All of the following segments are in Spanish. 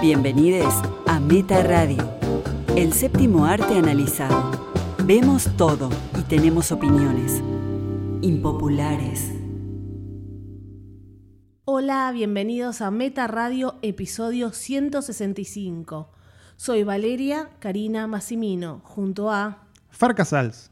Bienvenidos a Meta Radio, el séptimo arte analizado. Vemos todo y tenemos opiniones impopulares. Hola, bienvenidos a Meta Radio, episodio 165. Soy Valeria Karina Massimino, junto a... Far Casals.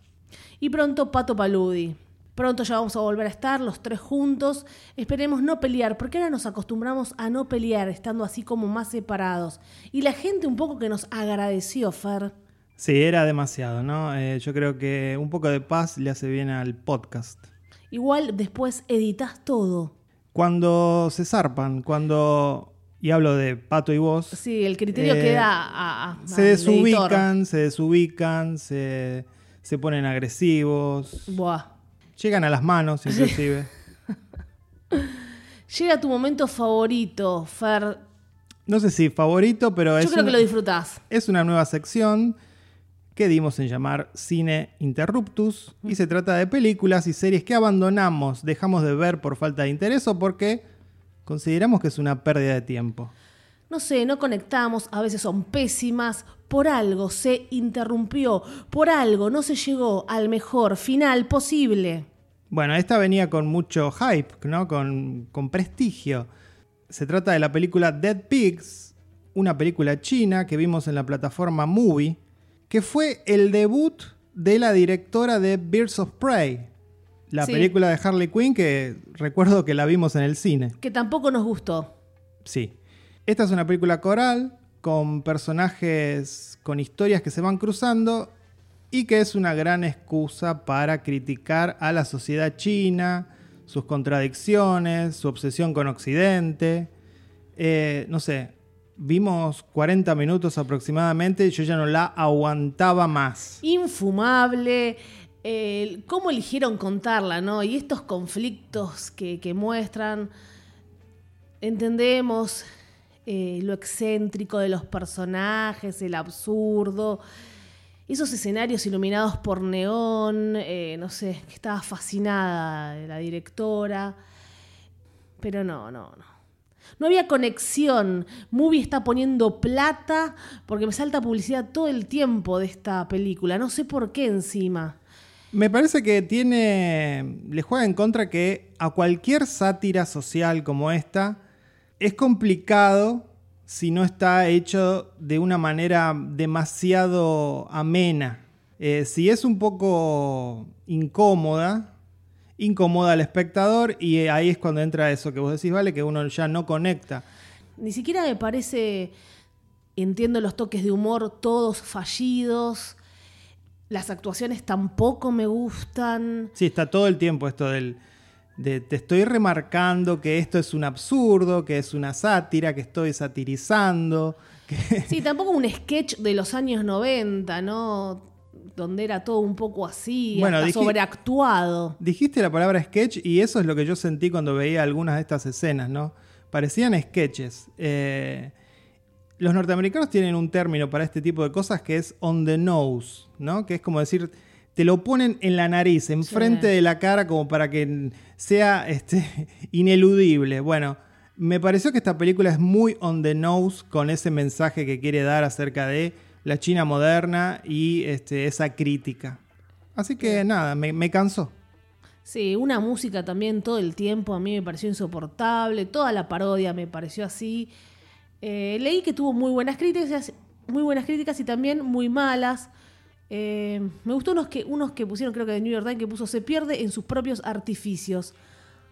Y pronto Pato Paludi. Pronto ya vamos a volver a estar los tres juntos. Esperemos no pelear, porque ahora nos acostumbramos a no pelear, estando así como más separados. Y la gente un poco que nos agradeció, Fer. Sí, era demasiado, ¿no? Eh, yo creo que un poco de paz le hace bien al podcast. Igual después editas todo. Cuando se zarpan, cuando, y hablo de Pato y vos, Sí, el criterio Eh, queda a, a- se desubican, se desubican, se, se ponen agresivos, Buah. Llegan a las manos inclusive. Llega tu momento favorito, Fer. No sé si favorito, pero Yo es, creo que lo disfrutás. es una nueva sección que dimos en llamar Cine Interruptus y se trata de películas y series que abandonamos, dejamos de ver por falta de interés o porque consideramos que es una pérdida de tiempo. No sé, no conectamos, a veces son pésimas, por algo se interrumpió, por algo no se llegó al mejor final posible. Bueno, esta venía con mucho hype, ¿no? Con, con prestigio. Se trata de la película Dead Pigs, una película china que vimos en la plataforma Movie, que fue el debut de la directora de Birds of Prey, la Sí. película de Harley Quinn que recuerdo que la vimos en el cine. Que tampoco nos gustó. Sí. Esta es una película coral con personajes con historias que se van cruzando y que es una gran excusa para criticar a la sociedad china, sus contradicciones, su obsesión con Occidente. Eh, no sé, vimos 40 minutos aproximadamente y yo ya no la aguantaba más. Infumable. eh, cómo eligieron contarla, ¿no? Y estos conflictos que, que muestran. Entendemos eh, lo excéntrico de los personajes, el absurdo. Esos escenarios iluminados por neón, eh, no sé, que estaba fascinada la directora. Pero no, no, no. No había conexión. Movie está poniendo plata porque me salta publicidad todo el tiempo de esta película. No sé por qué encima. Me parece que tiene. le juega en contra que a cualquier sátira social como esta es complicado si no está hecho de una manera demasiado amena. Eh, si es un poco incómoda, incomoda al espectador y ahí es cuando entra eso que vos decís, vale, que uno ya no conecta. Ni siquiera me parece. Entiendo los toques de humor todos fallidos. Las actuaciones tampoco me gustan. Sí, está todo el tiempo esto del. De, te estoy remarcando que esto es un absurdo, que es una sátira, que estoy satirizando. Que... Sí, tampoco un sketch de los años 90, ¿no? Donde era todo un poco así, Bueno, hasta sobreactuado. Dijiste la palabra sketch y eso es lo que yo sentí cuando veía algunas de estas escenas, ¿no? Parecían sketches. Eh, los norteamericanos tienen un término para este tipo de cosas que es on the nose, ¿no? Que es como decir, te lo ponen en la nariz, enfrente Sí. de la cara, como para que sea este, ineludible. Bueno, me pareció que esta película es muy on the nose con ese mensaje que quiere dar acerca de la China moderna y este, esa crítica. Así que nada, me, me cansó. Sí, una música también todo el tiempo a mí me pareció insoportable, toda la parodia me pareció así. Eh, leí que tuvo muy buenas críticas, muy buenas críticas y también muy malas. Eh, me gustó unos que, unos que pusieron, creo que de New York Times, que puso se pierde en sus propios artificios.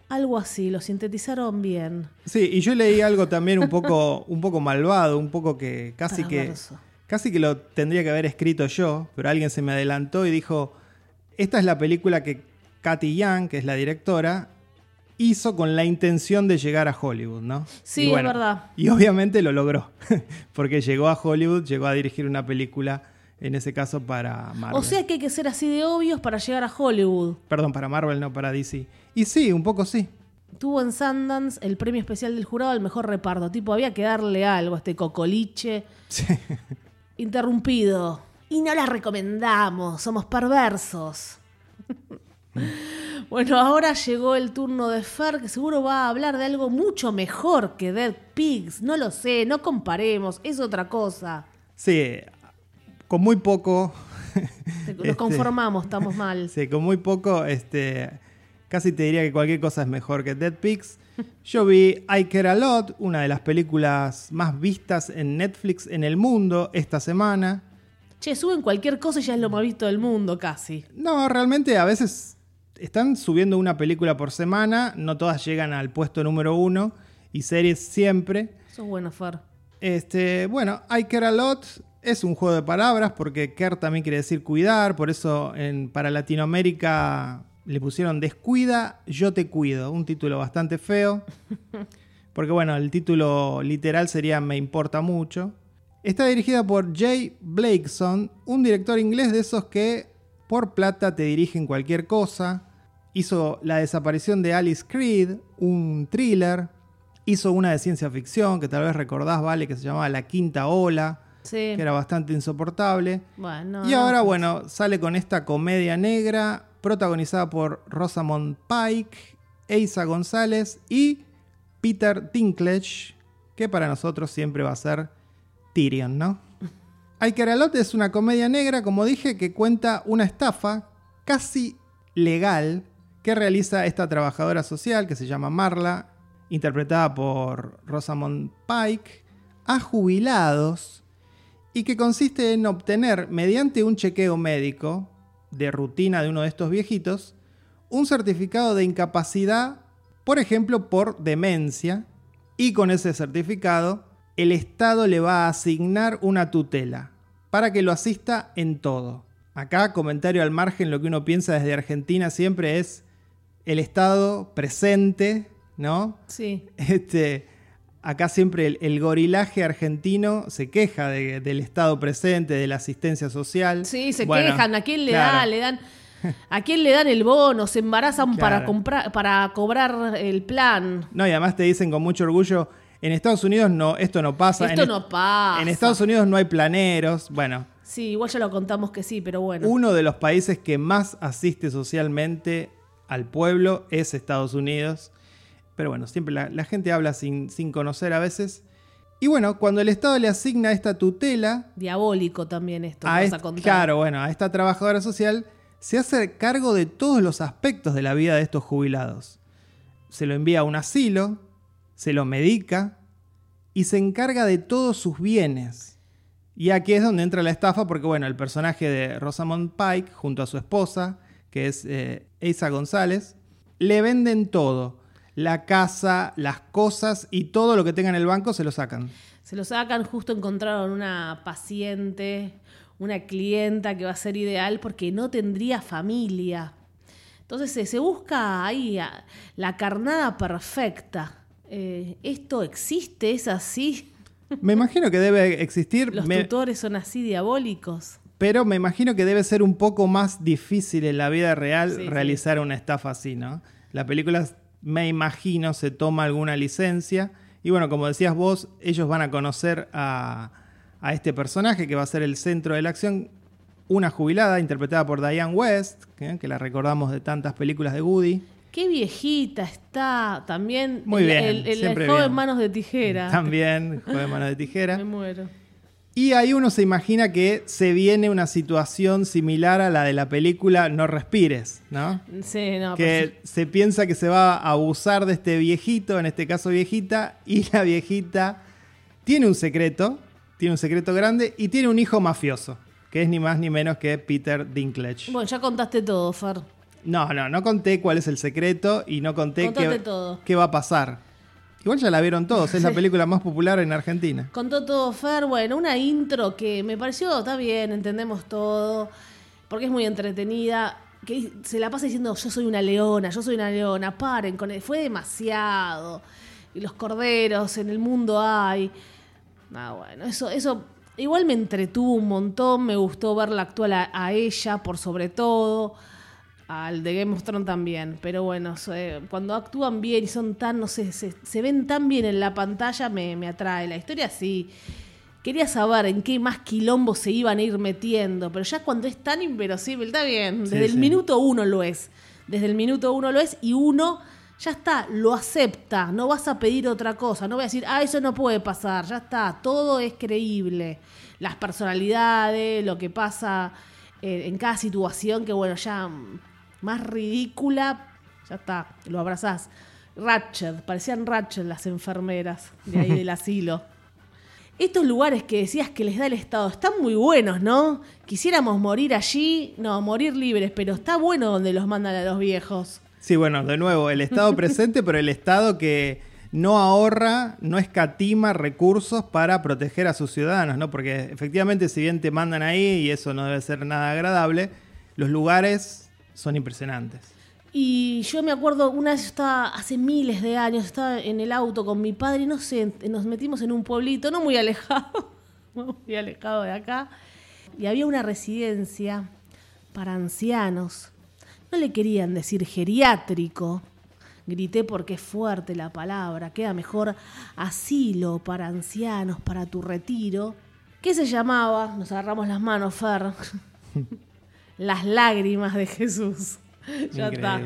Algo así, lo sintetizaron bien. Sí, y yo leí algo también un poco, un poco malvado, un poco que casi que, casi que lo tendría que haber escrito yo, pero alguien se me adelantó y dijo, esta es la película que Katy Young, que es la directora, hizo con la intención de llegar a Hollywood, ¿no? Sí, es verdad. Y obviamente lo logró, porque llegó a Hollywood, llegó a dirigir una película, en ese caso para Marvel. O sea que hay que ser así de obvios para llegar a Hollywood. Perdón, para Marvel, no para DC. Y sí, un poco sí. Tuvo en Sundance el premio especial del jurado al mejor reparto. Tipo, había que darle algo a este cocoliche. Sí. Interrumpido. Y no la recomendamos, somos perversos. Bueno, ahora llegó el turno de Fer, que seguro va a hablar de algo mucho mejor que Dead Pigs. No lo sé, no comparemos, es otra cosa. Sí, con muy poco. Nos Este, conformamos, estamos mal. Sí, con muy poco, este, casi te diría que cualquier cosa es mejor que Dead Pigs. Yo vi I Care A Lot, una de las películas más vistas en Netflix en el mundo esta semana. Che, suben cualquier cosa y ya es lo más visto del mundo, casi. No, realmente a veces están subiendo una película por semana, no todas llegan al puesto número uno y series siempre. Eso es bueno, Fer. Este, bueno, I Care A Lot es un juego de palabras porque care también quiere decir cuidar, por eso en, para Latinoamérica le pusieron Descuida, yo te cuido, un título bastante feo, porque bueno, el título literal sería Me importa mucho. Está dirigida por Jay Blakeson, un director inglés de esos que por plata te dirigen cualquier cosa. Hizo La desaparición de Alice Creed, un thriller. Hizo una de ciencia ficción que tal vez recordás, ¿vale? Que se llamaba La Quinta Ola, Sí. que era bastante insoportable. Bueno, y ahora, pues, bueno, sale con esta comedia negra protagonizada por Rosamund Pike, Eiza González y Peter Dinklage, que para nosotros siempre va a ser Tyrion, ¿no? Caralot es una comedia negra, como dije, que cuenta una estafa casi legal que realiza esta trabajadora social que se llama Marla, interpretada por Rosamund Pike, a jubilados y que consiste en obtener mediante un chequeo médico de rutina de uno de estos viejitos un certificado de incapacidad, por ejemplo, por demencia, y con ese certificado el Estado le va a asignar una tutela para que lo asista en todo. Acá, comentario al margen, lo que uno piensa desde Argentina siempre es el Estado presente, ¿no? Sí. Este, acá siempre el, el gorilaje argentino se queja de- del Estado presente, de la asistencia social. Sí, se Bueno, quejan. ¿A quién le claro. da? Le dan. ¿A quién le dan el bono? Se embarazan para comprar, para cobrar el plan. No, y además te dicen con mucho orgullo, en Estados Unidos no, esto no pasa. Esto en, no pasa. En Estados Unidos no hay planeros. Bueno, Sí, igual ya lo contamos que sí, pero bueno. uno de los países que más asiste socialmente al pueblo es Estados Unidos. Pero bueno, siempre la, la gente habla sin, sin conocer a veces. Y bueno, cuando el Estado le asigna esta tutela, Diabólico también esto, a que vas est- a contar. claro, bueno, a esta trabajadora social se hace cargo de todos los aspectos de la vida de estos jubilados. Se lo envía a un asilo, se lo medica y se encarga de todos sus bienes. Y aquí es donde entra la estafa porque, bueno, el personaje de Rosamund Pike junto a su esposa, que es eh, González, le venden todo. La casa, las cosas y todo lo que tenga en el banco se lo sacan. Se lo sacan, justo encontraron una paciente, una clienta que va a ser ideal porque no tendría familia. Entonces se, se busca ahí a- la carnada perfecta. Eh, ¿Esto existe? ¿Es así? Me imagino que debe existir. ¿Los me- tutores son así diabólicos? Pero me imagino que debe ser un poco más difícil en la vida real Sí, sí. realizar una estafa así, ¿no? La película, me imagino, se toma alguna licencia. Y bueno, como decías vos, ellos van a conocer a, a este personaje que va a ser el centro de la acción. Una jubilada interpretada por Diane West, que, que la recordamos de tantas películas de Woody. Qué viejita está. También Muy el, bien, el, el siempre joven bien. manos de tijera. También, juego de mano de tijera. Me muero. Y ahí uno se imagina que se viene una situación similar a la de la película No Respires, ¿no? Sí, no, que se piensa que se va a abusar de este viejito, en este caso viejita, y la viejita tiene un secreto, tiene un secreto grande y tiene un hijo mafioso, que es ni más ni menos que Peter Dinklage. Bueno, ya contaste todo, Fer. No, no, no conté cuál es el secreto y no conté qué va a pasar. Igual ya la vieron todos, es la película más popular en Argentina. Contó todo Fer, bueno, una intro que me pareció, está bien, entendemos todo, porque es muy entretenida, que se la pasa diciendo yo soy una leona, yo soy una leona, paren con él, fue demasiado, y los corderos en el mundo hay. Ah, bueno, eso, eso igual me entretuvo un montón, me gustó verla actual a, a ella por sobre todo, al de Game of Thrones también, pero bueno, eh, cuando actúan bien y son tan, no sé, se, se ven tan bien en la pantalla, me, me atrae. La historia sí. Quería saber en qué más quilombo se iban a ir metiendo, pero ya cuando es tan inverosímil, está bien, Sí, desde el sí. minuto uno lo es. Desde el minuto uno lo es y uno ya está, lo acepta, no vas a pedir otra cosa, no voy a decir, ah, eso no puede pasar, ya está, todo es creíble. Las personalidades, lo que pasa eh, en cada situación, que bueno, ya más ridícula, ya está, lo abrazás. Ratchet, parecían Ratchet las enfermeras de ahí del asilo. Estos lugares que decías que les da el Estado están muy buenos, ¿no? Quisiéramos morir allí, no, morir libres, pero está bueno donde los mandan a los viejos. Sí, bueno, de nuevo, el Estado presente, pero el Estado que no ahorra, no escatima recursos para proteger a sus ciudadanos, ¿no? Porque efectivamente, si bien te mandan ahí, y eso no debe ser nada agradable, los lugares son impresionantes. Y yo me acuerdo, una vez estaba, hace miles de años, estaba en el auto con mi padre y no sé, nos metimos en un pueblito, no muy alejado, muy alejado de acá, y había una residencia para ancianos. No le querían decir geriátrico, grité porque es fuerte la palabra, queda mejor asilo para ancianos, para tu retiro. ¿Qué se llamaba? Nos agarramos las manos, Fer. las lágrimas de Jesús. ya está.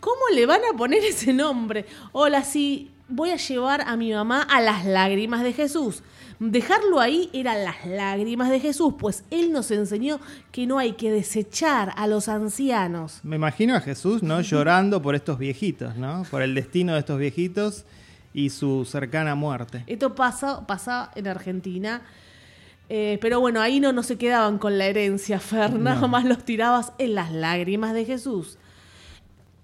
¿Cómo le van a poner ese nombre? Hola, sí, voy a llevar a mi mamá a las lágrimas de Jesús. Dejarlo ahí eran las lágrimas de Jesús, pues Él nos enseñó que no hay que desechar a los ancianos. Me imagino a Jesús, ¿no? Llorando por estos viejitos, ¿no? Por el destino de estos viejitos y su cercana muerte. Esto pasa, pasa en Argentina. Eh, pero bueno, ahí no, no se quedaban con la herencia, Fer, nada más los tirabas en las lágrimas de Jesús.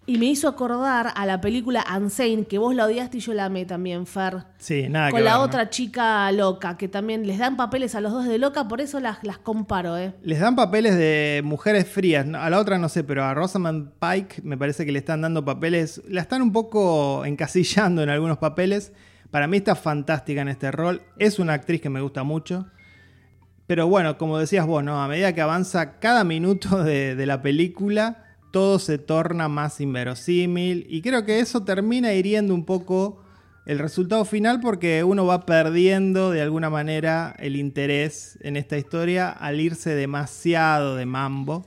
Y me hizo acordar a la película Unsane, que vos la odiaste y yo la amé también, Fer. Sí, nada Con que la ver, ¿no? otra chica loca, que también les dan papeles a los dos de loca, por eso las, las comparo, ¿eh? Les dan papeles de mujeres frías. A la otra no sé, pero a Rosamund Pike me parece que le están dando papeles. La están un poco encasillando en algunos papeles. Para mí está fantástica en este rol. Es una actriz que me gusta mucho. Pero bueno, como decías vos, ¿no? A medida que avanza cada minuto de, de la película, todo se torna más inverosímil. Y creo que eso termina hiriendo un poco el resultado final porque uno va perdiendo de alguna manera el interés en esta historia al irse demasiado de mambo.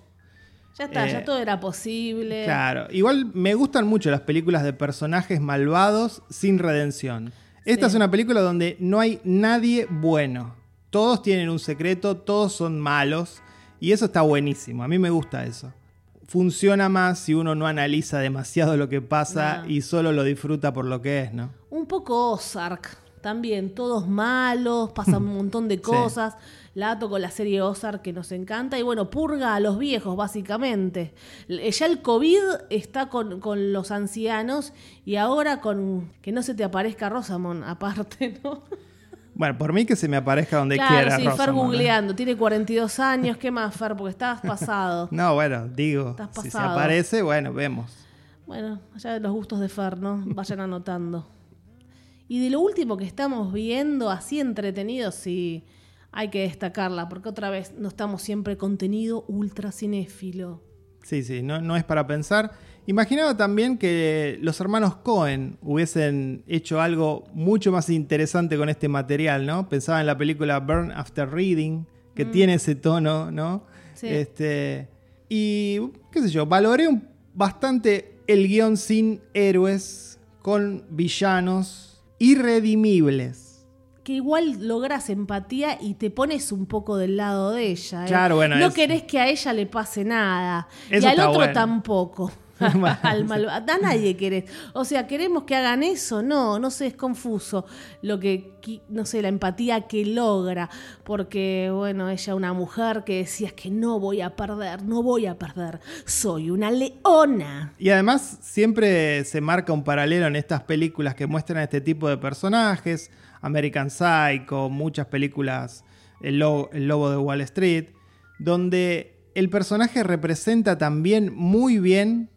Ya está, Eh, ya todo era posible. Claro, igual me gustan mucho las películas de personajes malvados sin redención. Esta Sí. es una película donde no hay nadie bueno. Todos tienen un secreto, todos son malos y eso está buenísimo. A mí me gusta eso. Funciona más si uno no analiza demasiado lo que pasa No. y solo lo disfruta por lo que es, ¿no? Un poco Ozark también, todos malos, pasan un montón de cosas. La ato con la serie Ozark que nos encanta y bueno, purga a los viejos básicamente. L- Ya el COVID está con, con los ancianos y ahora con que no se te aparezca Rosamond aparte, ¿no? Bueno, por mí que se me aparezca donde claro, quiera. sí, Fer Rosamund, ¿eh? googleando, tiene 42 años, ¿qué más Fer? Porque estabas pasado. No, bueno, digo, Estás si se pasado. aparece, bueno, vemos. Bueno, allá de los gustos de Fer, ¿no? Vayan anotando. Y de lo último que estamos viendo, así entretenidos, sí, hay que destacarla, porque otra vez no estamos siempre contenido ultra cinéfilo. Sí, sí, no, no es para pensar. Imaginaba también que los hermanos Cohen hubiesen hecho algo mucho más interesante con este material, ¿no? Pensaba en la película Burn After Reading, que tiene ese tono, ¿no? Sí. Este, y, qué sé yo, valoré un- bastante el guion sin héroes, con villanos irredimibles. Que igual logras empatía y te pones un poco del lado de ella. ¿eh? Claro, bueno, No es- querés que a ella le pase nada. Eso y al otro bueno. tampoco. Al malva- a nadie querés. O sea, ¿queremos que hagan eso? No, no sé, es confuso. Lo que, no sé, la empatía que logra. Porque, bueno, ella una mujer que decías que no voy a perder, no voy a perder. Soy una leona. Y además siempre se marca un paralelo en estas películas que muestran este tipo de personajes, American Psycho, muchas películas, El Lobo, El Lobo de Wall Street, donde el personaje representa también muy bien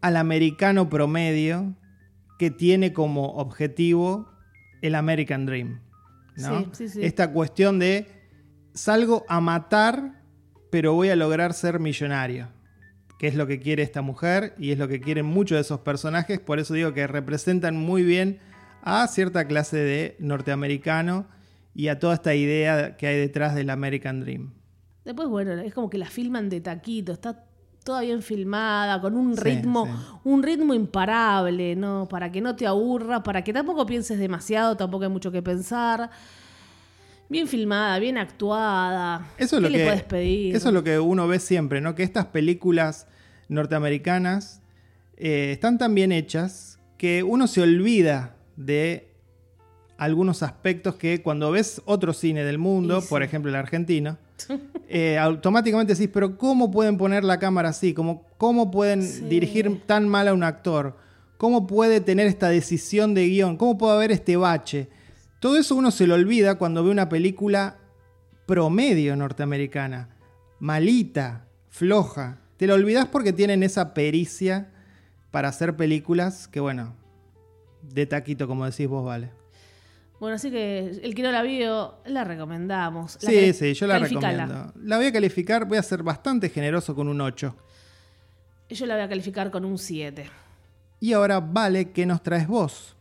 al americano promedio que tiene como objetivo el American Dream. ¿no? Sí, sí, sí. Esta cuestión de salgo a matar, pero voy a lograr ser millonario que es lo que quiere esta mujer y es lo que quieren muchos de esos personajes. Por eso digo que representan muy bien a cierta clase de norteamericano y a toda esta idea que hay detrás del American Dream. Después, bueno, es como que la filman de taquito, está toda bien filmada, con un Sí, ritmo, sí. un ritmo imparable, ¿no? Para que no te aburra, para que tampoco pienses demasiado, tampoco hay mucho que pensar. Bien filmada, bien actuada. Eso es ¿Qué lo le que, puedes pedir? Eso es lo que uno ve siempre, ¿no? Que estas películas norteamericanas eh, están tan bien hechas que uno se olvida de algunos aspectos que cuando ves otro cine del mundo, sí. por ejemplo el argentino, eh, automáticamente decís, pero ¿cómo pueden poner la cámara así? ¿Cómo, cómo pueden Sí. dirigir tan mal a un actor? ¿Cómo puede tener esta decisión de guion? ¿Cómo puede haber este bache? Todo eso uno se lo olvida cuando ve una película promedio norteamericana, malita, floja. Te lo olvidas porque tienen esa pericia para hacer películas que, bueno, de taquito, como decís vos, vale. Bueno, así que el que no la vio, la recomendamos. La Sí, sí, yo la recomiendo. La voy a calificar, voy a ser bastante generoso con un 8. Yo la voy a calificar con un 7. Y ahora, vale, ¿qué nos traes vos?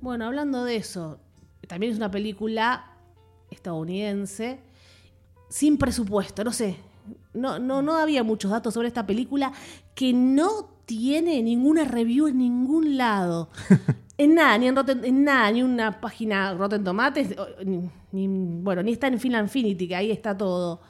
Bueno, hablando de eso, también es una película estadounidense sin presupuesto, no sé. No, no, no había muchos datos sobre esta película que no tiene ninguna review en ningún lado. en nada, ni en, Rotten- en nada, ni una página Rotten Tomates, ni, ni- bueno, ni está en Film Infinity, que ahí está todo.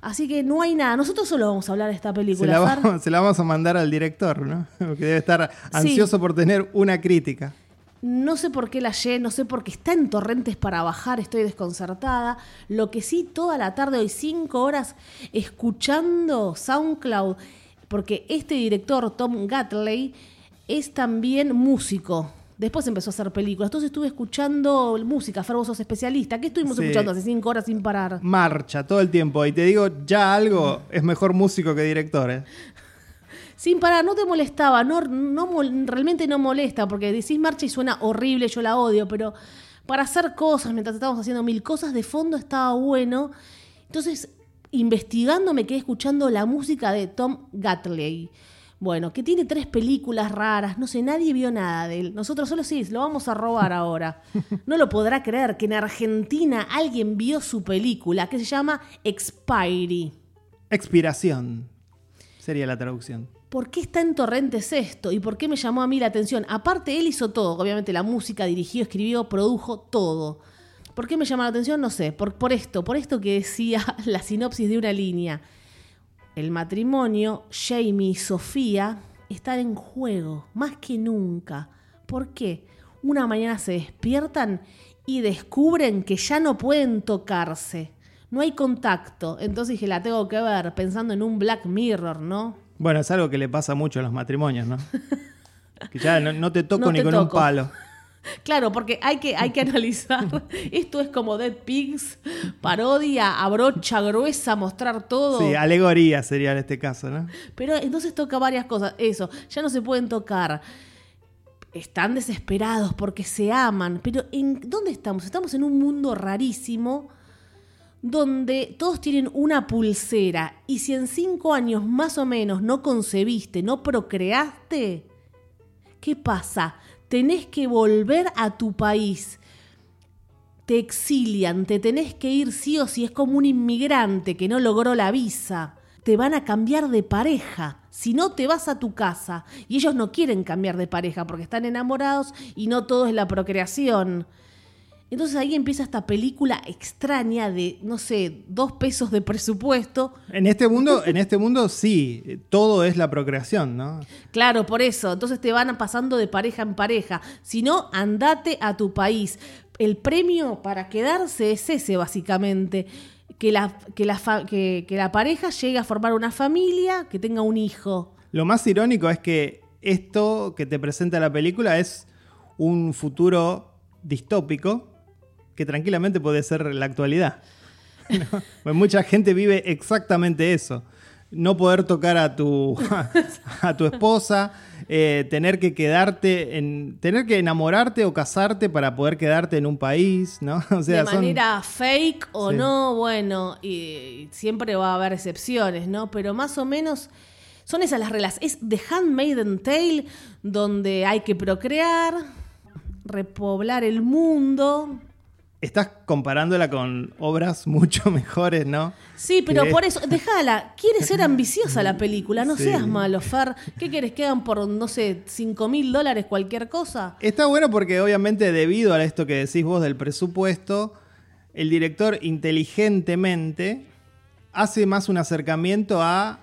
Así que no hay nada. Nosotros solo vamos a hablar de esta Se película. la, Far. vamos, se la vamos a mandar al director, ¿no? Que debe estar ansioso por tener una crítica. No sé por qué la hallé, no sé por qué está en torrentes para bajar, estoy desconcertada. Lo que sí, toda la tarde, hoy cinco horas, escuchando SoundCloud, porque este director, Tom Gatley, es también músico. Después empezó a hacer películas. Entonces estuve escuchando música. Fer, vos sos especialista. ¿Qué estuvimos Sí. escuchando hace cinco horas sin parar? Marcha todo el tiempo. Y te digo, ya algo es mejor músico que director, ¿eh? Sin parar, no te molestaba, no, realmente no molesta, porque decís marcha y suena horrible, yo la odio, pero para hacer cosas, mientras estábamos haciendo mil cosas, de fondo estaba bueno. Entonces, investigando, me quedé escuchando la música de Tom Gatley. Bueno, que tiene tres películas raras, no sé, nadie vio nada de él. Nosotros solo sí, lo vamos a robar ahora. No lo podrá creer que en Argentina alguien vio su película, que se llama Expiry. Expiración sería la traducción. ¿Por qué está en Torrentes esto? ¿Y por qué me llamó a mí la atención? Aparte, él hizo todo, obviamente la música, dirigió, escribió, produjo todo. ¿Por qué me llama la atención? No sé, por, por esto, por esto que decía la sinopsis de una línea. El matrimonio, Jamie y Sofía, están en juego, más que nunca. ¿Por qué? Una mañana se despiertan y descubren que ya no pueden tocarse. No hay contacto. Entonces dije, la tengo que ver, pensando en un Black Mirror, ¿no? Bueno, es algo que le pasa mucho a los matrimonios, ¿no? Que ya no, no te toco No ni te con un palo. Claro, porque hay que, hay que analizar. Esto es como Dead Pigs, parodia a brocha gruesa, mostrar todo. Sí, alegoría sería en este caso, ¿no? Pero entonces toca varias cosas. Eso, ya no se pueden tocar. Están desesperados porque se aman. Pero ¿en dónde estamos? Estamos en un mundo rarísimo donde todos tienen una pulsera. Y si en cinco años más o menos no concebiste, no procreaste, ¿qué pasa? Tenés que volver a tu país. Te exilian, te tenés que ir sí o sí. Es como un inmigrante que no logró la visa. Te van a cambiar de pareja. Si no, te vas a tu casa. Y ellos no quieren cambiar de pareja porque están enamorados y no todo es la procreación. Entonces ahí empieza esta película extraña de, no sé, dos pesos de presupuesto. En este mundo, en este mundo sí, todo es la procreación, ¿no? Claro, por eso. Entonces te van pasando de pareja en pareja. Si no, andate a tu país. El premio para quedarse es ese, básicamente. Que la, que la, que, que la pareja llegue a formar una familia, que tenga un hijo. Lo más irónico es que esto que te presenta la película es un futuro distópico que tranquilamente puede ser la actualidad. ¿no? Pues mucha gente vive exactamente eso. No poder tocar a tu, a tu esposa, eh, tener que quedarte, en, tener que enamorarte o casarte para poder quedarte en un país, ¿no? O sea, de son- manera fake o Sí. no, bueno, y siempre va a haber excepciones, ¿no? Pero más o menos son esas las reglas. Es The Handmaiden Tale, donde hay que procrear, repoblar el mundo, estás comparándola con obras mucho mejores, ¿no? Sí, pero Que- por eso, déjala. Quiere ser ambiciosa la película, no Sí. seas malo, Fer. ¿Qué quieres que hagan por, no sé, 5 mil dólares cualquier cosa? Está bueno porque obviamente debido a esto que decís vos del presupuesto, el director inteligentemente hace más un acercamiento a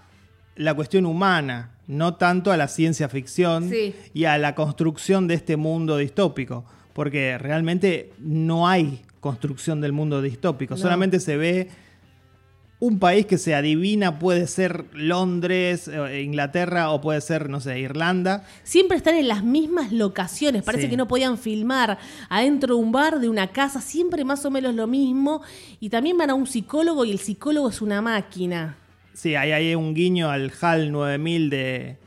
la cuestión humana, no tanto a la ciencia ficción Sí. y a la construcción de este mundo distópico, porque realmente no hay construcción del mundo distópico, No. solamente se ve un país que se adivina puede ser Londres, eh, Inglaterra o puede ser, no sé, Irlanda. Siempre están en las mismas locaciones. Parece Sí. que no podían filmar adentro de un bar, de una casa, siempre más o menos lo mismo. Y también van a un psicólogo y el psicólogo es una máquina. Sí, ahí hay un guiño al HAL 9000 de,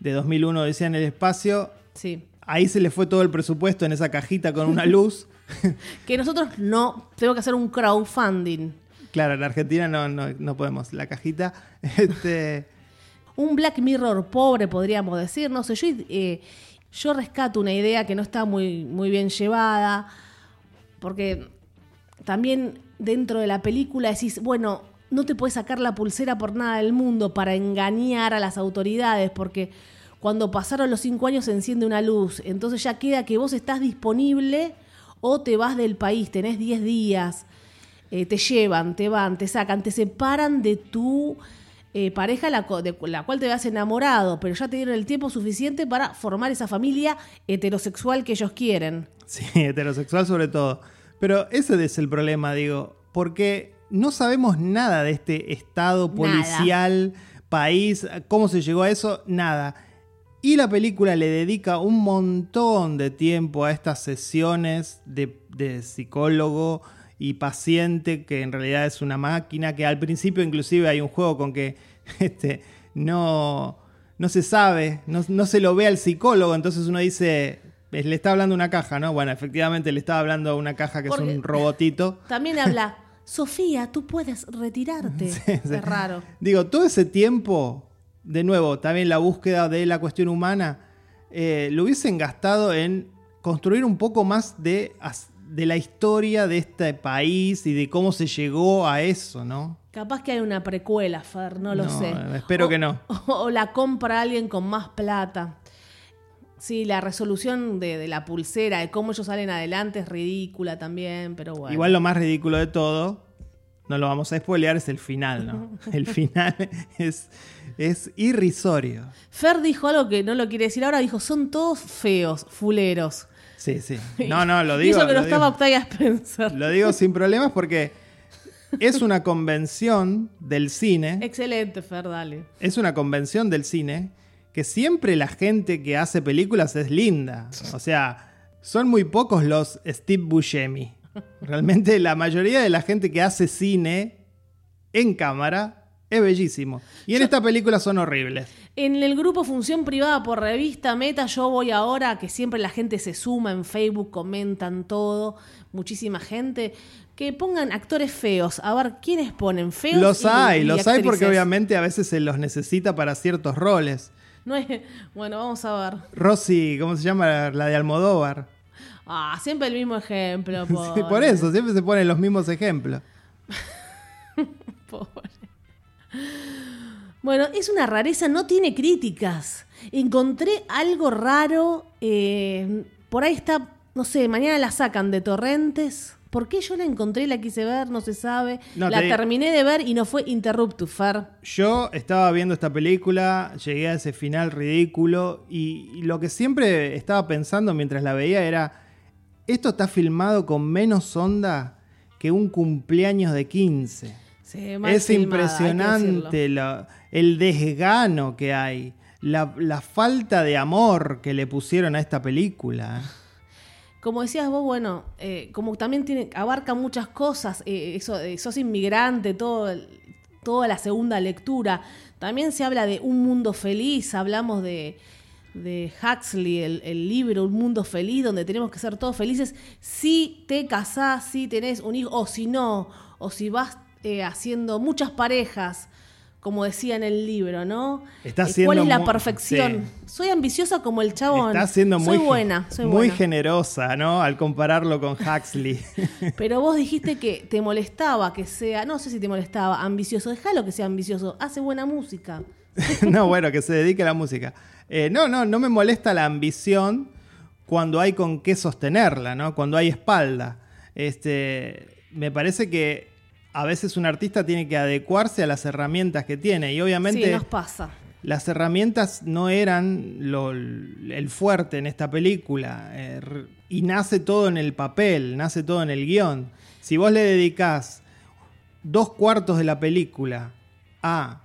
de 2001, decía en el espacio. Sí. Ahí se le fue todo el presupuesto en esa cajita con una luz. Que nosotros no tenemos que hacer un crowdfunding. claro, en Argentina no, no, no podemos. La cajita. Este, Un Black Mirror pobre, podríamos decir. No sé, yo, eh, yo rescato una idea que no está muy, muy bien llevada, porque también dentro de la película decís, bueno, no te puedes sacar la pulsera por nada del mundo para engañar a las autoridades, porque cuando pasaron los cinco años se enciende una luz, entonces ya queda que vos estás disponible o te vas del país, tenés 10 días, eh, te llevan, te van, te sacan, te separan de tu eh, pareja la, de la cual te habías enamorado, pero ya te dieron el tiempo suficiente para formar esa familia heterosexual que ellos quieren. sí, heterosexual sobre todo. Pero ese es el problema, digo. Porque no sabemos nada de este estado Nada. policial, país, cómo se llegó a eso, nada. Y la película le dedica un montón de tiempo a estas sesiones de, de psicólogo y paciente, que en realidad es una máquina, que al principio inclusive hay un juego con que este, no, no se sabe, no, no se lo ve al psicólogo, entonces uno dice, "Eh, le está hablando una caja, ¿no? Bueno, efectivamente le estaba hablando a una caja que Porque- es un robotito. También habla, Sofía, tú puedes retirarte. sí. Es raro. Digo, todo ese tiempo, de nuevo, también la búsqueda de la cuestión humana, eh, lo hubiesen gastado en construir un poco más de, la historia de este país y de cómo se llegó a eso, ¿no? Capaz que hay una precuela, Fer, no lo No, sé. espero O- que no. O, o la compra alguien con más plata. Sí, la resolución de, de la pulsera, de cómo ellos salen adelante es ridícula también, pero bueno. Igual lo más ridículo de todo, no lo vamos a spoilear, es el final, ¿no? El final es, es irrisorio. Fer dijo algo que no lo quiere decir ahora, dijo, son todos feos, fuleros. Sí, sí. No, no, lo Y digo. eso que lo no estaba digo. Octavia Spencer. Lo digo sin problemas porque es una convención del cine. Excelente, Fer, dale. Es una convención del cine que siempre la gente que hace películas es linda. O sea, son muy pocos los Steve Buscemi. Realmente la mayoría de la gente que hace cine en cámara es bellísimo. Y en esta película son horribles. En el grupo Función Privada por Revista Meta, yo voy ahora, que siempre la gente se suma en Facebook, comentan todo, muchísima gente, que pongan actores feos. A ver, ¿quiénes ponen feos? Los y- hay, y los hay porque obviamente a veces se los necesita para ciertos roles. No es- Bueno, vamos a ver. Rosy, ¿cómo se llama? La de Almodóvar. Ah, siempre el mismo ejemplo. Sí, por eso, siempre se ponen los mismos ejemplos. Pobre. Bueno, es una rareza, no tiene críticas. Encontré algo raro. eh, por ahí está, no sé, mañana la sacan de torrentes. ¿Por qué yo la encontré, la quise ver? No se sabe. No, la te terminé de ver y no fue Interruptus, Fer. Yo estaba viendo esta película, llegué a ese final ridículo y, y lo que siempre estaba pensando mientras la veía era, esto está filmado con menos onda que un cumpleaños de 15. Sí, es filmada, impresionante el desgano que hay, la, la falta de amor que le pusieron a esta película. Como decías vos, bueno, eh, como también tiene, abarca muchas cosas, eh, eso, sos inmigrante, todo, toda la segunda lectura. También se habla de un mundo feliz, hablamos de, de Huxley, el, el libro Un mundo feliz, donde tenemos que ser todos felices si te casás, si tenés un hijo, o si no, o si vas eh, haciendo muchas parejas como decía en el libro, ¿no? Está Eh, ¿Cuál es la perfección? Soy ambiciosa como el chabón. Está siendo muy, soy buena, soy muy buena. generosa, ¿no? Al compararlo con Huxley. Pero vos dijiste que te molestaba que sea, no sé si te molestaba, ambicioso. Déjalo que sea ambicioso, hace buena música. no, bueno, que se dedique a la música. Eh, no, no, no me molesta la ambición cuando hay con qué sostenerla, ¿no? Cuando hay espalda. Este, me parece que a veces un artista tiene que adecuarse a las herramientas que tiene y obviamente Sí, nos pasa. las herramientas no eran lo- el fuerte en esta película eh, y nace todo en el papel, nace todo en el guion. Si vos le dedicás dos cuartos de la película a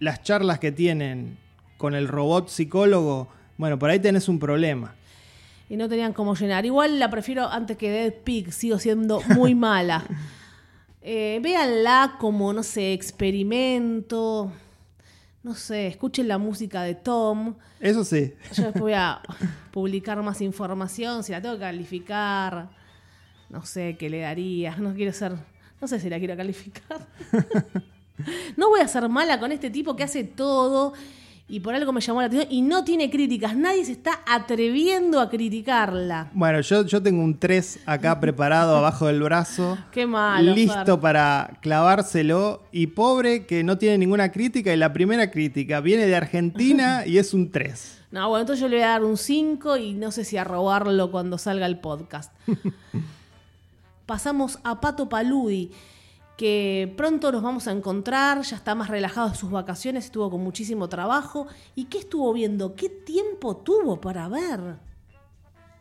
las charlas que tienen con el robot psicólogo, bueno, por ahí tenés un problema. Y no tenían cómo llenar. Igual la prefiero antes que Dead Pig, sigo siendo muy mala. Eh, véanla como, no sé, experimento. No sé, escuchen la música de Tom. Eso sí. Yo después voy a publicar más información, si la tengo que calificar. No sé qué le daría. No quiero ser. No sé si la quiero calificar. no voy a ser mala con este tipo que hace todo y por algo me llamó la atención y no tiene críticas. Nadie se está atreviendo a criticarla. Bueno, yo, yo tengo un 3 acá preparado abajo del brazo. Qué malo. listo Fer. para clavárselo. Y pobre que no tiene ninguna crítica. Y la primera crítica viene de Argentina y es un 3. No, bueno, entonces yo le voy a dar un 5 y no sé si a robarlo cuando salga el podcast. Pasamos a Pato Paludi, que pronto nos vamos a encontrar, ya está más relajado de sus vacaciones, estuvo con muchísimo trabajo. ¿Y qué estuvo viendo? ¿Qué tiempo tuvo para ver?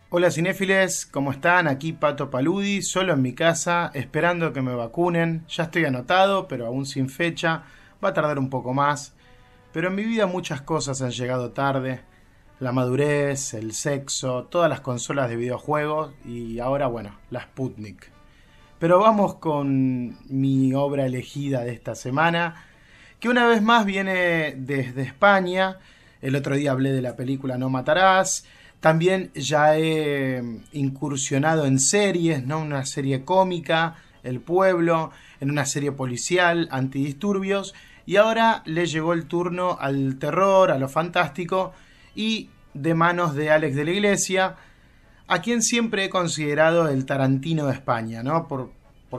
Hola cinéfiles, ¿cómo están? Aquí Pato Paludi, solo en mi casa, esperando que me vacunen. Ya estoy anotado, pero aún sin fecha. Va a tardar un poco más. Pero en mi vida muchas cosas han llegado tarde. La madurez, el sexo, todas las consolas de videojuegos y ahora, bueno, la Sputnik. Pero vamos con mi obra elegida de esta semana, que una vez más viene desde España. El otro día hablé de la película No Matarás. También ya he incursionado en series, ¿no? Una serie cómica, El Pueblo, en una serie policial, antidisturbios. Y ahora le llegó el turno al terror, a lo fantástico, y de manos de Alex de la Iglesia, a quien siempre he considerado el Tarantino de España, ¿no? Por,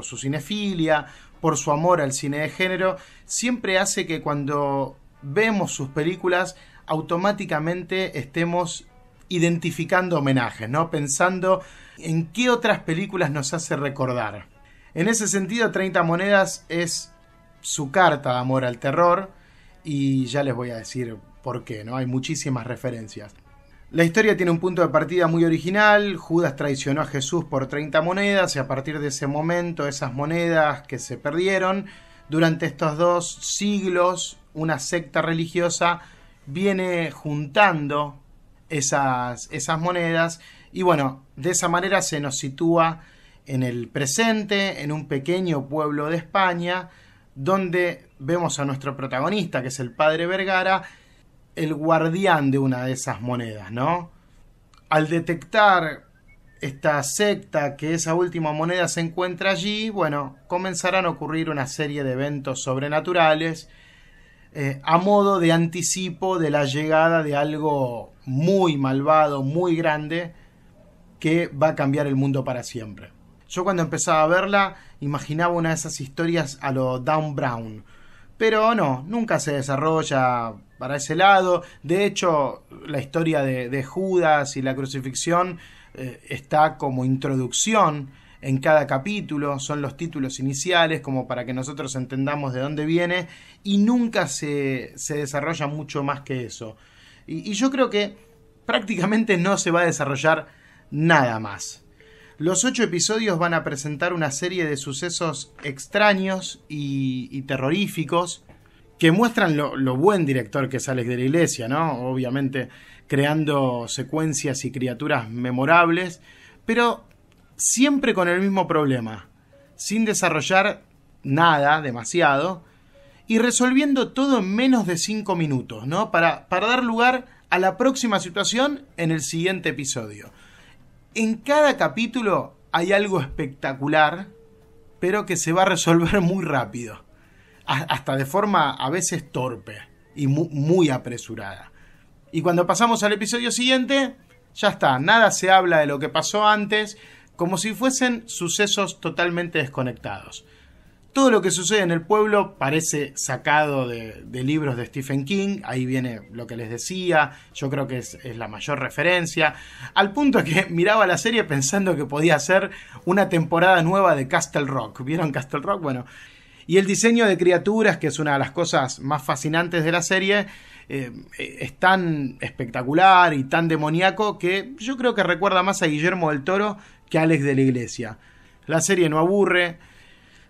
su cinefilia, por su amor al cine de género, siempre hace que cuando vemos sus películas automáticamente estemos identificando homenajes, ¿no? Pensando en qué otras películas nos hace recordar. En ese sentido, 30 monedas es su carta de amor al terror y ya les voy a decir por qué, ¿no? Hay muchísimas referencias. La historia tiene un punto de partida muy original. Judas traicionó a Jesús por 30 monedas y a partir de ese momento esas monedas que se perdieron durante estos dos siglos, una secta religiosa viene juntando esas, esas monedas y bueno, de esa manera se nos sitúa en el presente, en un pequeño pueblo de España, donde vemos a nuestro protagonista, que es el padre Vergara, el guardián de una de esas monedas, ¿no? Al detectar esta secta que esa última moneda se encuentra allí, bueno, comenzarán a ocurrir una serie de eventos sobrenaturales eh, a modo de anticipo de la llegada de algo muy malvado, muy grande, que va a cambiar el mundo para siempre. Yo cuando empezaba a verla imaginaba una de esas historias a lo Down Brown, pero no, nunca se desarrolla para ese lado. De hecho, la historia de, Judas y la crucifixión eh, está como introducción en cada capítulo, son los títulos iniciales como para que nosotros entendamos de dónde viene y nunca se, se desarrolla mucho más que eso. Y yo creo que prácticamente no se va a desarrollar nada más. Los ocho episodios van a presentar una serie de sucesos extraños y, terroríficos que muestran lo, buen director que es Alex de la Iglesia, ¿no? Obviamente creando secuencias y criaturas memorables, pero siempre con el mismo problema, sin desarrollar nada demasiado y resolviendo todo en menos de cinco minutos, ¿no? Para dar lugar a la próxima situación en el siguiente episodio. En cada capítulo hay algo espectacular, pero que se va a resolver muy rápido. hasta de forma a veces torpe y muy, apresurada. Y cuando pasamos al episodio siguiente, ya está, nada se habla de lo que pasó antes, como si fuesen sucesos totalmente desconectados. Todo lo que sucede en el pueblo parece sacado de, libros de Stephen King, ahí viene lo que les decía, yo creo que es, la mayor referencia, al punto que miraba la serie pensando que podía ser una temporada nueva de Castle Rock. ¿Vieron Castle Rock? Bueno, y el diseño de criaturas, que es una de las cosas más fascinantes de la serie, eh, es tan espectacular y tan demoníaco que yo creo que recuerda más a Guillermo del Toro que a Alex de la Iglesia. La serie no aburre,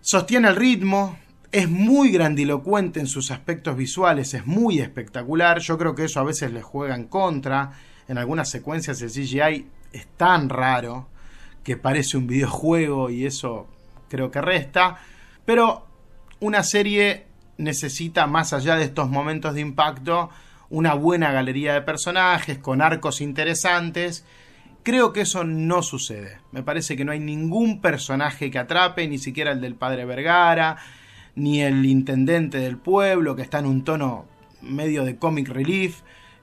sostiene el ritmo, es muy grandilocuente en sus aspectos visuales, es muy espectacular. Yo creo que eso a veces le juega en contra. En algunas secuencias el CGI es tan raro que parece un videojuego y eso creo que resta. Pero una serie necesita, más allá de estos momentos de impacto, una buena galería de personajes con arcos interesantes. Creo que eso no sucede. Me parece que no hay ningún personaje que atrape, ni siquiera el del padre Vergara, ni el intendente del pueblo, que está en un tono medio de comic relief,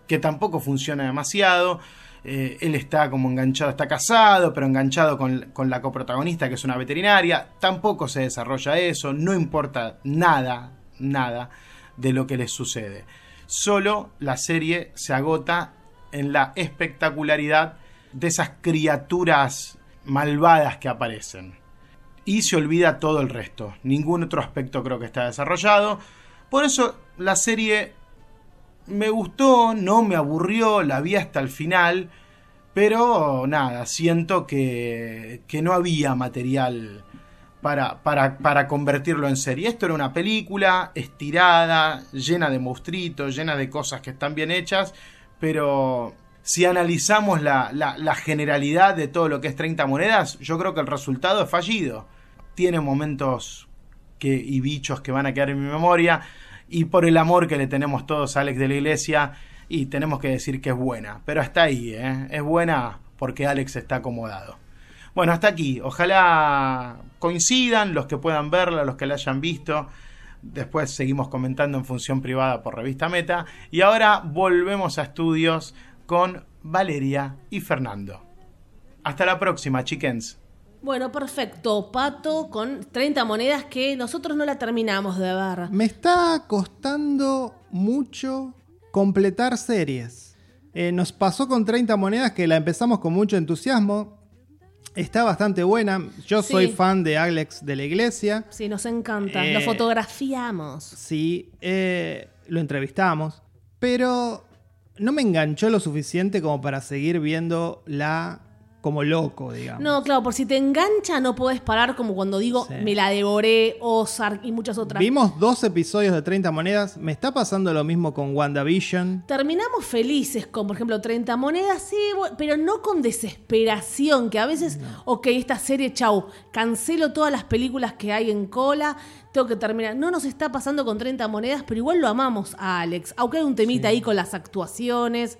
que tampoco funciona demasiado. Eh, él está como enganchado, está casado, pero enganchado con, con, la coprotagonista que es una veterinaria. Tampoco se desarrolla eso, no importa nada, nada de lo que les sucede. Solo la serie se agota en la espectacularidad de esas criaturas malvadas que aparecen. Y se olvida todo el resto. Ningún otro aspecto creo que está desarrollado. Por eso la serie me gustó, no me aburrió, la vi hasta el final, pero nada, siento que, que no había material para, para, para, convertirlo en serie. Esto era una película estirada, llena de monstruitos, llena de cosas que están bien hechas, pero si analizamos la, generalidad de todo lo que es 30 monedas, yo creo que el resultado es fallido. Tiene momentos y bichos que van a quedar en mi memoria y por el amor que le tenemos todos a Alex de la Iglesia, y tenemos que decir que es buena, pero hasta ahí, ¿eh? es buena porque Alex está acomodado. Bueno, hasta aquí, ojalá coincidan los que puedan verla, los que la hayan visto. Después seguimos comentando en función privada por revista Meta. Y ahora volvemos a estudios con Valeria y Fernando. Hasta la próxima, chickens. Bueno, perfecto. Pato con 30 monedas que nosotros no la terminamos de ver. Me está costando mucho completar series. Eh, nos pasó con 30 monedas que la empezamos con mucho entusiasmo. Está bastante buena. Yo soy fan de Alex de la Iglesia. Sí, nos encanta. lo eh, fotografiamos. Sí, eh, lo entrevistamos. Pero no me enganchó lo suficiente como para seguir viendo la como loco, digamos. No, claro, por si te engancha no puedes parar como cuando digo me la devoré, Ozark y muchas otras. Vimos dos episodios de 30 monedas, me está pasando lo mismo con WandaVision. Terminamos felices con, por ejemplo, 30 monedas, sí, pero no con desesperación, que a veces, ok, esta serie, chau, cancelo todas las películas que hay en cola, tengo que terminar. No nos está pasando con 30 monedas, pero igual lo amamos a Alex, aunque hay un temita ahí con las actuaciones.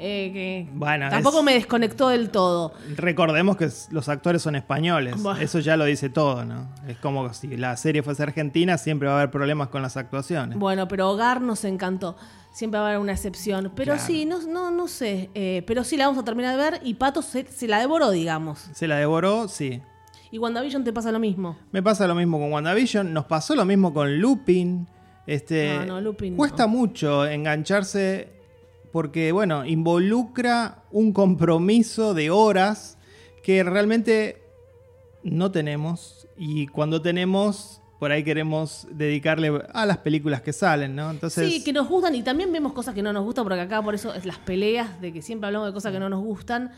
Eh, bueno, tampoco me desconectó del todo. Recordemos que los actores son españoles. Eso ya lo dice todo, ¿no? Es como si la serie fuese argentina, siempre va a haber problemas con las actuaciones. Bueno, pero Hogar nos encantó. Siempre va a haber una excepción. Pero sí, no, no, no sé. Eh, pero sí la vamos a terminar de ver y Pato se, la devoró, digamos. Se la devoró, sí. ¿Y WandaVision te pasa lo mismo? Me pasa lo mismo con WandaVision. Nos pasó lo mismo con Lupin. Este, no, no, Lupin cuesta mucho engancharse porque, bueno, involucra un compromiso de horas que realmente no tenemos y cuando tenemos por ahí queremos dedicarle a las películas que salen, ¿no? Entonces... Sí, que nos gustan y también vemos cosas que no nos gustan, porque acá por eso es las peleas de que siempre hablamos de cosas que no nos gustan.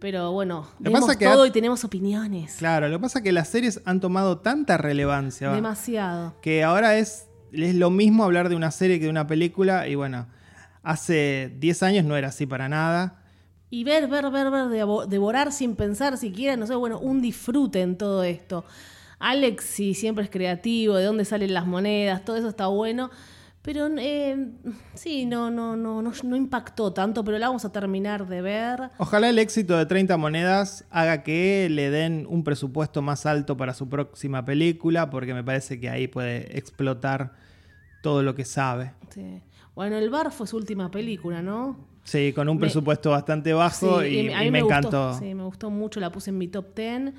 Pero bueno, vemos todo y tenemos opiniones. Claro, lo que pasa es que las series han tomado tanta relevancia. Demasiado. Que ahora es, es lo mismo hablar de una serie que de una película y bueno, Hace 10 años no era así para nada. Y ver, ver, ver, ver, devorar sin pensar siquiera, no sé, bueno, un disfrute en todo esto. Alex sí siempre es creativo, de dónde salen las monedas, todo eso está bueno. Pero eh, sí, no, no, no, no, no impactó tanto, pero la vamos a terminar de ver. Ojalá el éxito de 30 monedas haga que le den un presupuesto más alto para su próxima película, porque me parece que ahí puede explotar todo lo que sabe. Sí. Bueno, El Bar fue su última película, ¿no? Sí, con un Me- presupuesto bastante bajo Sí, y, a y mí me, gustó, encantó. Sí, me gustó mucho, la puse en mi top 10.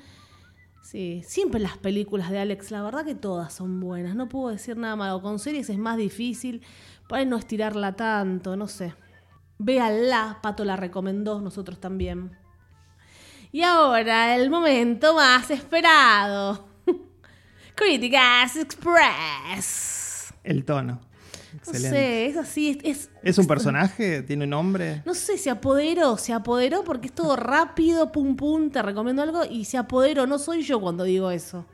Sí, siempre las películas de Alex, la verdad que todas son buenas. No puedo decir nada malo. Con series es más difícil. Por ahí no estirarla tanto, no sé. Véanla, Pato la recomendó, nosotros también. Y ahora, el momento más esperado. Críticas Express. El tono. No sé, es así. Es, es- ¿Es un personaje? ¿Tiene un nombre? no sé, se apoderó, se apoderó porque es todo rápido, pum pum, te recomiendo algo y se apoderó, no soy yo cuando digo eso.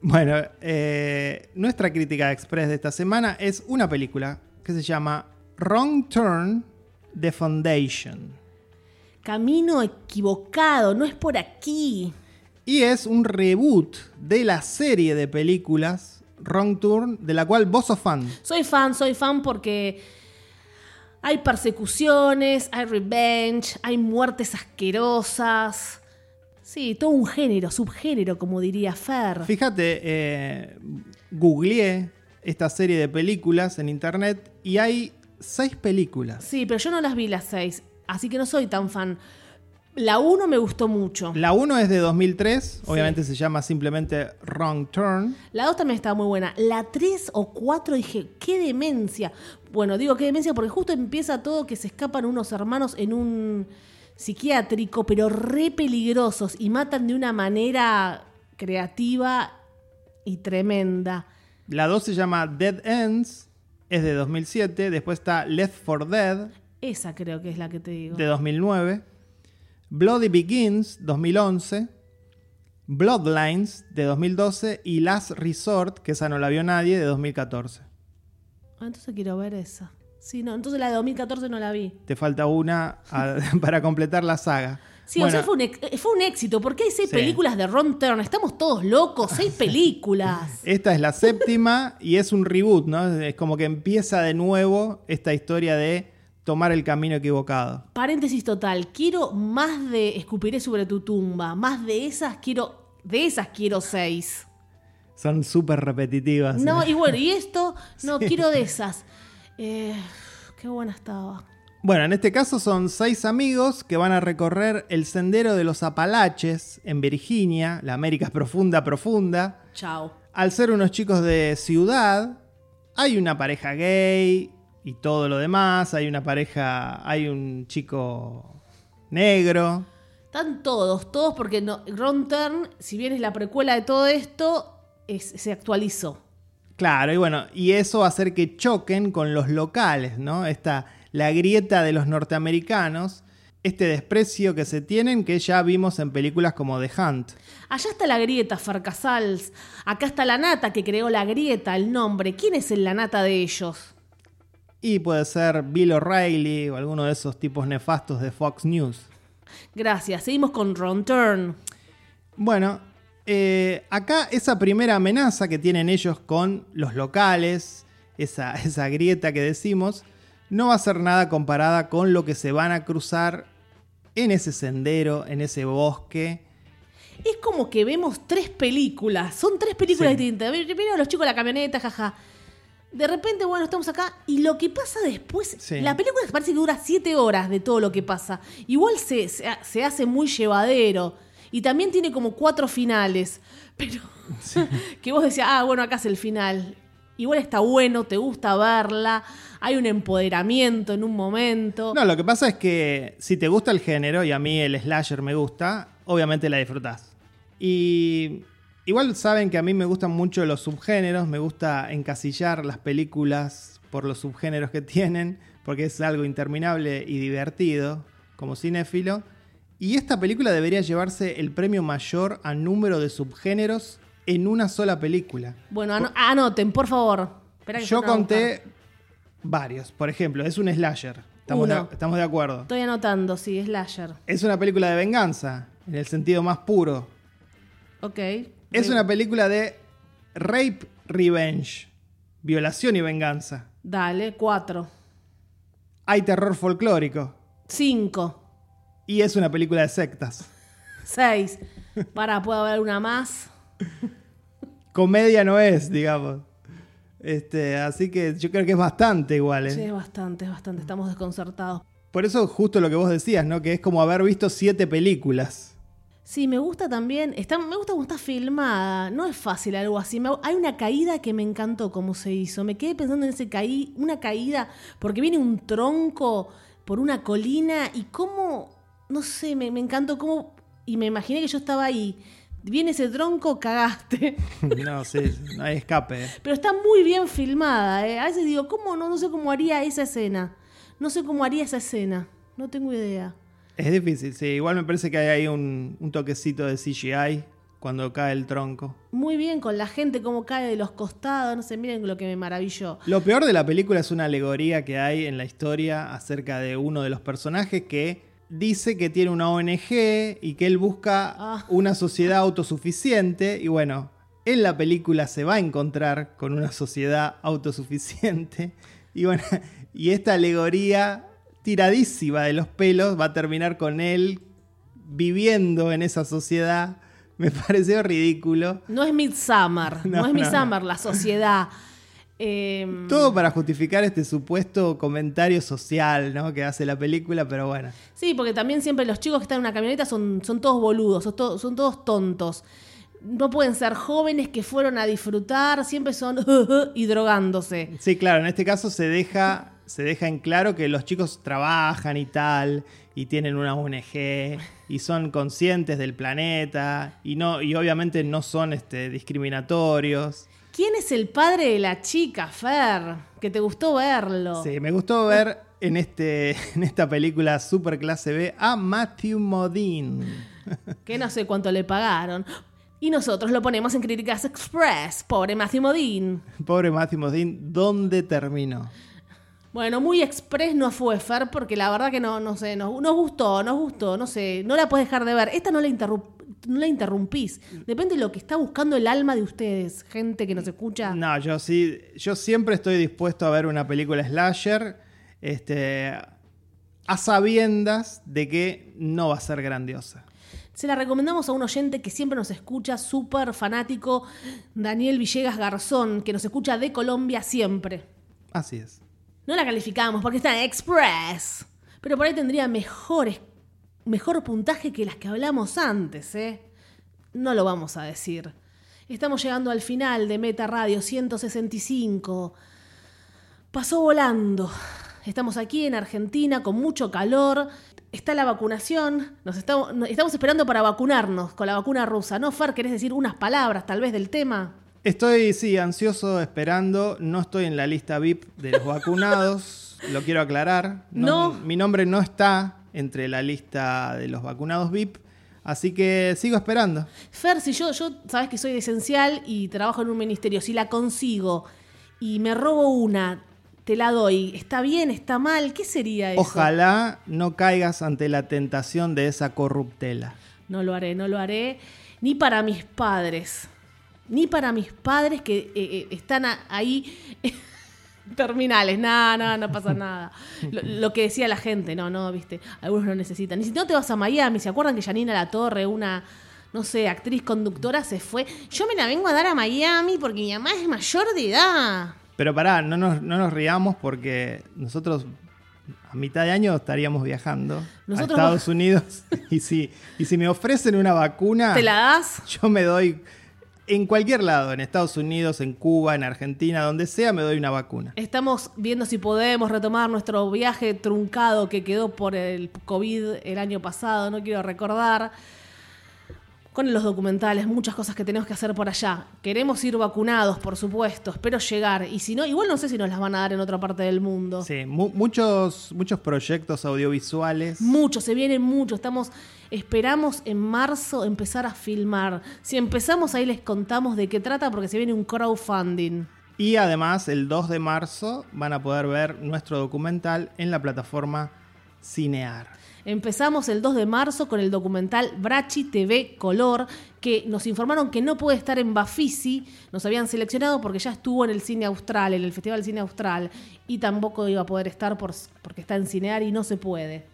Bueno, eh, nuestra crítica express de esta semana es una película que se llama Wrong Turn The Foundation. Camino equivocado, no es por aquí. Y es un reboot de la serie de películas Wrong Turn, de la cual vos sos fan. Soy fan, soy fan porque hay persecuciones, hay revenge, hay muertes asquerosas. Sí, todo un género, subgénero, como diría Fer. Fíjate, eh, googleé esta serie de películas en internet y hay seis películas. Sí, pero yo no las vi las seis, así que no soy tan fan. La uno me gustó mucho. La 1 es de 2003, obviamente se llama simplemente Wrong Turn. La 2 también estaba muy buena. La 3 o 4 dije, qué demencia. Bueno, digo qué demencia porque justo empieza todo que se escapan unos hermanos en un psiquiátrico, pero re peligrosos y matan de una manera creativa y tremenda. La 2 se llama Dead Ends, es de 2007. Después está Left for Dead, Esa creo que es la que te digo. de 2009. Bloody Begins, 2011. Bloodlines, de 2012. Y Last Resort, que esa no la vio nadie, de 2014. Ah, entonces quiero ver esa. Sí, no, entonces la de 2014 no la vi. Te falta una a- para completar la saga. Sí, Bueno, o sea, fue un, ex- fue un éxito, porque hay seis Sí. películas de Ron Turn. Estamos todos locos, seis películas. Esta es la séptima y es un reboot, ¿no? Es como que empieza de nuevo esta historia de tomar el camino equivocado. Paréntesis total, quiero más de Escupiré sobre tu tumba, más de esas quiero, de esas quiero seis. Son súper repetitivas. No, ¿eh? y bueno, y esto, no, quiero de esas. Eh, qué buena estaba. Bueno, en este caso son seis amigos que van a recorrer el sendero de los Apalaches en Virginia, la América profunda, profunda. Chao. Al ser unos chicos de ciudad, hay una pareja gay y todo lo demás. Hay una pareja, hay un chico negro. Están todos, todos porque no, Ron Turn, si bien es la precuela de todo esto, es- se actualizó. Claro, y bueno, y eso va a hacer que choquen con los locales, ¿no? Esta, la grieta de los norteamericanos, este desprecio que se tienen que ya vimos en películas como The Hunt. Allá está la grieta, Farcasals. Acá está la nata que creó la grieta, el nombre. ¿Quién es el la nata de ellos? Y puede ser Bill O'Reilly o alguno de esos tipos nefastos de Fox News. Gracias. Seguimos con Ron Turn. Bueno, eh, acá esa primera amenaza que tienen ellos con los locales, esa, esa grieta que decimos, no va a ser nada comparada con lo que se van a cruzar en ese sendero, en ese bosque. Es como que vemos tres películas. Son tres películas Sí. distintas. Primero los chicos de la camioneta, jaja. De repente, bueno, estamos acá. Y lo que pasa después. Sí. La película parece que dura siete horas de todo lo que pasa. Igual se, se hace muy llevadero. Y también tiene como cuatro finales. Pero. que vos decías, ah, bueno, acá es el final. Igual está bueno, te gusta verla. Hay un empoderamiento en un momento. No, lo que pasa es que si te gusta el género, y a mí el slasher me gusta, obviamente la disfrutás. Y igual saben que a mí me gustan mucho los subgéneros, me gusta encasillar las películas por los subgéneros que tienen, porque es algo interminable y divertido como cinéfilo. Y esta película debería llevarse el premio mayor a número de subgéneros en una sola película. Bueno, ano- anoten, por favor. Que Yo conté varios. Por ejemplo, es un slasher. Estamos, de, estamos de acuerdo. Estoy anotando, sí, slasher. Es una película de venganza, en el sentido más puro. Ok. Es una película de rape revenge, violación y venganza. Dale, cuatro. Hay terror folclórico. Cinco. Y es una película de sectas. Seis. Para, ¿puedo haber una más? Comedia no es, digamos. Este, así que yo creo que es bastante igual. ¿eh? Sí, es bastante, es bastante. Estamos desconcertados. Por eso justo lo que vos decías, ¿no? Que es como haber visto siete películas. Sí, me gusta también, está, me gusta cómo está filmada, no es fácil algo así. Me- hay una caída que me encantó cómo se hizo. Me quedé pensando en ese caí, una caída, porque viene un tronco por una colina y cómo, no sé, me, me encantó cómo, y me imaginé que yo estaba ahí. Viene ese tronco, cagaste. No, sí, no hay escape. ¿eh? Pero está muy bien filmada, ¿eh? A veces digo, ¿cómo no? No sé cómo haría esa escena. No sé cómo haría esa escena. No tengo idea. Es difícil, sí. Igual me parece que hay ahí un, un toquecito de CGI cuando cae el tronco. Muy bien con la gente, cómo cae de los costados. No sé, miren lo que me maravilló. Lo peor de la película es una alegoría que hay en la historia acerca de uno de los personajes que dice que tiene una ONG y que él busca Ah. una sociedad autosuficiente y bueno, en la película se va a encontrar con una sociedad autosuficiente y bueno, y esta alegoría tiradísima de los pelos va a terminar con él viviendo en esa sociedad. Me pareció ridículo. No es Midsummer, no, No, es no, Midsummer, la sociedad. Eh, Todo para justificar este supuesto comentario social ¿no? que hace la película, pero bueno. Sí, porque también siempre los chicos que están en una camioneta son, son todos boludos, son, to- son todos tontos. No pueden ser jóvenes que fueron a disfrutar, siempre son y drogándose. Sí, claro, en este caso se deja, se deja en claro que los chicos trabajan y tal, y tienen una ONG, y son conscientes del planeta, y, no, y obviamente no son este, discriminatorios. ¿Quién es el padre de la chica, Fer? Que te gustó verlo. Sí, me gustó ver en, este, en esta película super clase B a Matthew Modine. Que no sé cuánto le pagaron. Y nosotros lo ponemos en Críticas Express. Pobre Matthew Modine. Pobre Matthew Modine, ¿dónde terminó? Bueno, muy express no fue Fer, porque la verdad que no, no sé, nos, nos gustó, nos gustó, no sé, no la puedes dejar de ver. Esta no la, no la interrumpís. Depende de lo que está buscando el alma de ustedes, gente que nos escucha. No, yo sí, yo siempre estoy dispuesto a ver una película slasher, este, a sabiendas de que no va a ser grandiosa. Se la recomendamos a un oyente que siempre nos escucha, súper fanático, Daniel Villegas Garzón, que nos escucha de Colombia siempre. Así es. No la calificamos porque está en Express. Pero por ahí tendría mejores, mejor puntaje que las que hablamos antes, ¿eh? No lo vamos a decir. Estamos llegando al final de Meta Radio 165. Pasó volando. Estamos aquí en Argentina con mucho calor. Está la vacunación. Nos estamos, estamos esperando para vacunarnos con la vacuna rusa. ¿No, Fer? ¿Querés decir unas palabras tal vez del tema? Estoy, sí, ansioso, esperando. No estoy en la lista VIP de los vacunados. lo quiero aclarar. No. Mi nombre no está entre la lista de los vacunados VIP. Así que sigo esperando. Fer, si yo, yo sabes que soy de esencial y trabajo en un ministerio, si la consigo y me robo una, te la doy, ¿está bien? ¿Está mal? ¿Qué sería eso? Ojalá no caigas ante la tentación de esa corruptela. No lo haré, no lo haré. Ni para mis padres. Ni para mis padres que eh, eh, están ahí terminales. Nada, nada, no pasa nada. Lo, lo que decía la gente, no, no, viste. Algunos lo necesitan. Y si no te vas a Miami, ¿se acuerdan que Janina La Torre, una, no sé, actriz conductora, se fue? Yo me la vengo a dar a Miami porque mi mamá es mayor de edad. Pero pará, no nos, no nos riamos porque nosotros a mitad de año estaríamos viajando Nosotros a Estados Unidos. Y si, y si me ofrecen una vacuna, ¿Te la das? yo me doy en cualquier lado, en Estados Unidos, en Cuba, en Argentina, donde sea, me doy una vacuna. Estamos viendo si podemos retomar nuestro viaje truncado que quedó por el COVID el año pasado, no quiero recordar. Con los documentales, muchas cosas que tenemos que hacer por allá. Queremos ir vacunados, por supuesto, espero llegar. Y si no, igual no sé si nos las van a dar en otra parte del mundo. Sí, mu- muchos, muchos proyectos audiovisuales. Mucho, se viene mucho. Estamos, esperamos en marzo empezar a filmar. Si empezamos ahí les contamos de qué trata porque se viene un crowdfunding. Y además, el 2 de marzo van a poder ver nuestro documental en la plataforma Cinear. Empezamos el 2 de marzo con el documental Brachi TV Color, que nos informaron que no puede estar en Bafisi, nos habían seleccionado porque ya estuvo en el cine austral, en el Festival Cine Austral, y tampoco iba a poder estar por, porque está en Cinear y no se puede.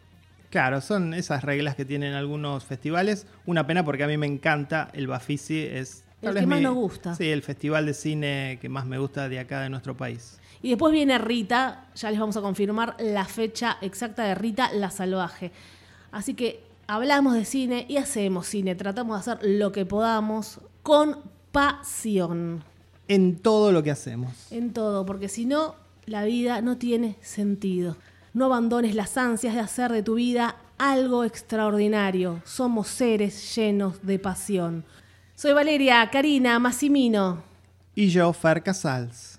Claro, son esas reglas que tienen algunos festivales. Una pena porque a mí me encanta el Bafisi, es el que más nos gusta. Sí, el festival de cine que más me gusta de acá de nuestro país. Y después viene Rita, ya les vamos a confirmar la fecha exacta de Rita la Salvaje. Así que hablamos de cine y hacemos cine, tratamos de hacer lo que podamos con pasión. En todo lo que hacemos. En todo, porque si no, la vida no tiene sentido. No abandones las ansias de hacer de tu vida algo extraordinario. Somos seres llenos de pasión. Soy Valeria Karina Massimino. Y yo, Fer Casals.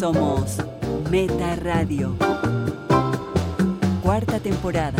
Somos Meta Radio. Cuarta temporada.